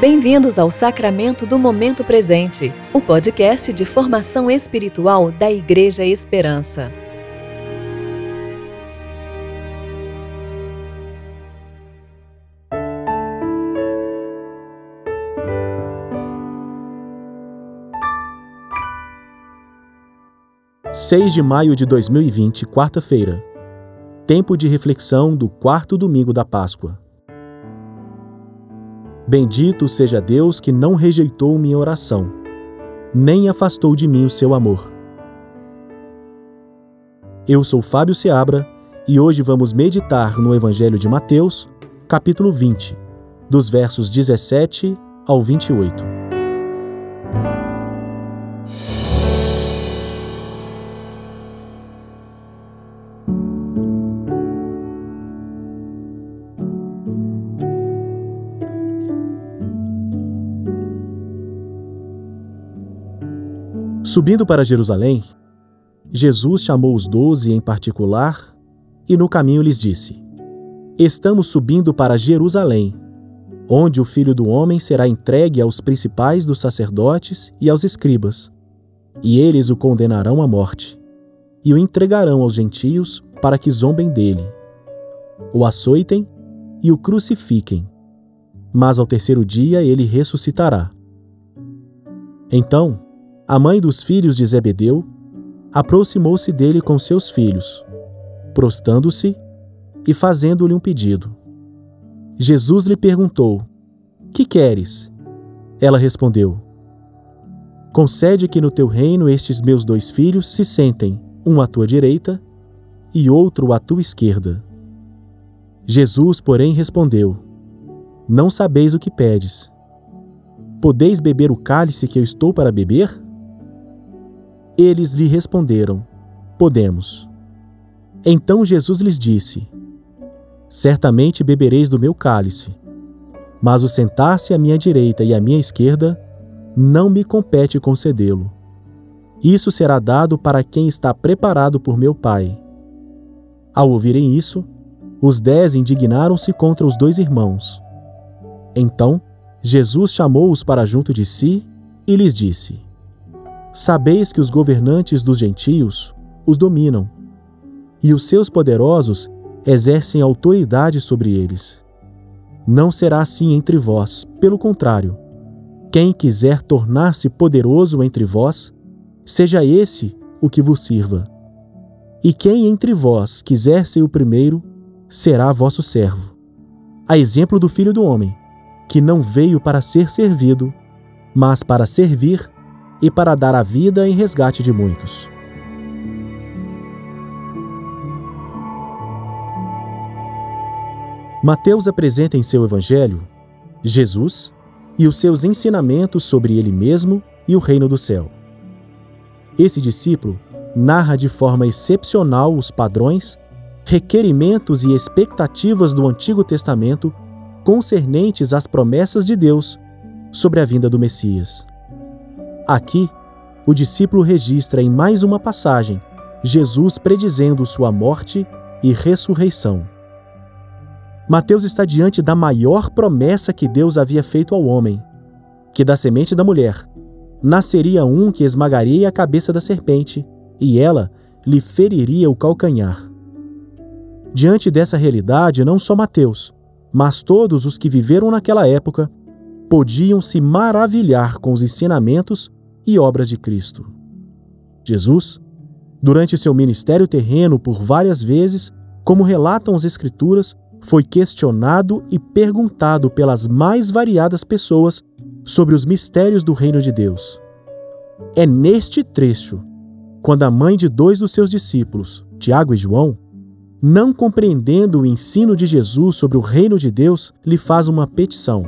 Bem-vindos ao Sacramento do Momento Presente, o podcast de formação espiritual da Igreja Esperança. Seis de maio de 2020, quarta-feira. Tempo de reflexão do quarto domingo da Páscoa. Bendito seja Deus que não rejeitou minha oração, nem afastou de mim o seu amor. Eu sou Fábio Seabra e hoje vamos meditar no Evangelho de Mateus, capítulo 20, dos versos 17 ao 28. Subindo para Jerusalém, Jesus chamou os doze em particular e no caminho lhes disse: Estamos subindo para Jerusalém, onde o filho do homem será entregue aos principais dos sacerdotes e aos escribas, e eles o condenarão à morte, e o entregarão aos gentios para que zombem dele, o açoitem e o crucifiquem. Mas ao terceiro dia ele ressuscitará. Então, a mãe dos filhos de Zebedeu aproximou-se dele com seus filhos, prostando-se e fazendo-lhe um pedido. Jesus lhe perguntou: Que queres? Ela respondeu: Concede que no teu reino estes meus dois filhos se sentem, um à tua direita e outro à tua esquerda. Jesus, porém, respondeu: Não sabeis o que pedes. Podeis beber o cálice que eu estou para beber? Eles lhe responderam: Podemos. Então Jesus lhes disse: Certamente bebereis do meu cálice, mas o sentar-se à minha direita e à minha esquerda não me compete concedê-lo. Isso será dado para quem está preparado por meu Pai. Ao ouvirem isso, os dez indignaram-se contra os dois irmãos. Então, Jesus chamou-os para junto de si e lhes disse: Sabeis que os governantes dos gentios os dominam, e os seus poderosos exercem autoridade sobre eles. Não será assim entre vós, pelo contrário. Quem quiser tornar-se poderoso entre vós, seja esse o que vos sirva. E quem entre vós quiser ser o primeiro, será vosso servo. A exemplo do Filho do Homem, que não veio para ser servido, mas para servir e para dar a vida em resgate de muitos. Mateus apresenta em seu Evangelho Jesus e os seus ensinamentos sobre ele mesmo e o reino do céu. Esse discípulo narra de forma excepcional os padrões, requerimentos e expectativas do Antigo Testamento concernentes às promessas de Deus sobre a vinda do Messias. Aqui, o discípulo registra em mais uma passagem Jesus predizendo sua morte e ressurreição. Mateus está diante da maior promessa que Deus havia feito ao homem: que da semente da mulher nasceria um que esmagaria a cabeça da serpente e ela lhe feriria o calcanhar. Diante dessa realidade, não só Mateus, mas todos os que viveram naquela época podiam se maravilhar com os ensinamentos e obras de Cristo. Jesus, durante seu ministério terreno por várias vezes, como relatam as Escrituras, foi questionado e perguntado pelas mais variadas pessoas sobre os mistérios do reino de Deus. É neste trecho, quando a mãe de dois dos seus discípulos, Tiago e João, não compreendendo o ensino de Jesus sobre o reino de Deus, lhe faz uma petição: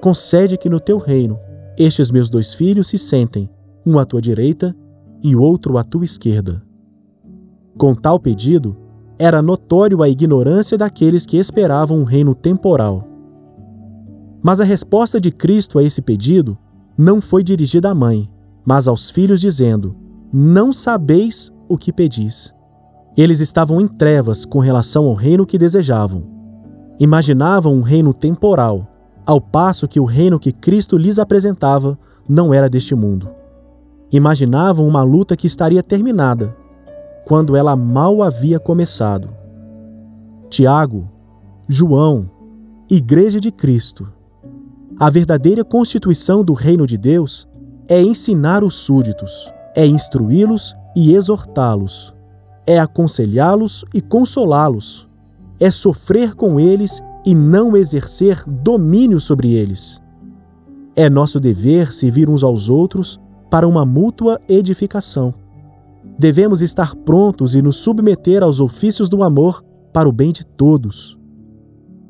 Concede que no teu reino estes meus dois filhos se sentem, um à tua direita e o outro à tua esquerda. Com tal pedido, era notório a ignorância daqueles que esperavam um reino temporal. Mas a resposta de Cristo a esse pedido não foi dirigida à mãe, mas aos filhos, dizendo: Não sabeis o que pedis. Eles estavam em trevas com relação ao reino que desejavam. Imaginavam um reino temporal, ao passo que o reino que Cristo lhes apresentava não era deste mundo. Imaginavam uma luta que estaria terminada, quando ela mal havia começado. Tiago, João, Igreja de Cristo. A verdadeira constituição do reino de Deus é ensinar os súditos, é instruí-los e exortá-los, é aconselhá-los e consolá-los, é sofrer com eles e não exercer domínio sobre eles. É nosso dever servir uns aos outros para uma mútua edificação. Devemos estar prontos e nos submeter aos ofícios do amor para o bem de todos.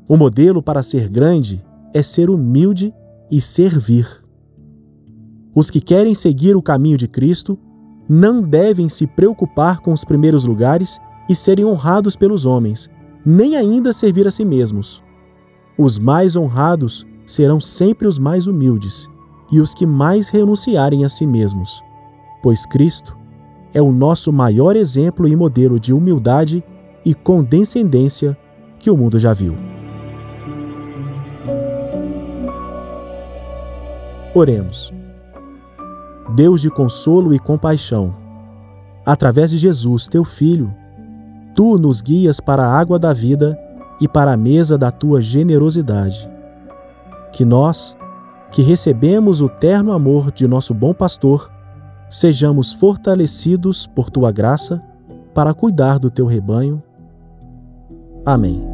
O modelo para ser grande é ser humilde e servir. Os que querem seguir o caminho de Cristo não devem se preocupar com os primeiros lugares e serem honrados pelos homens, nem ainda servir a si mesmos. Os mais honrados serão sempre os mais humildes e os que mais renunciarem a si mesmos, pois Cristo é o nosso maior exemplo e modelo de humildade e condescendência que o mundo já viu. Oremos. Deus de consolo e compaixão, através de Jesus, teu Filho, tu nos guias para a água da vida e para a mesa da tua generosidade. Que nós, que recebemos o terno amor de nosso bom pastor, sejamos fortalecidos por tua graça para cuidar do teu rebanho. Amém.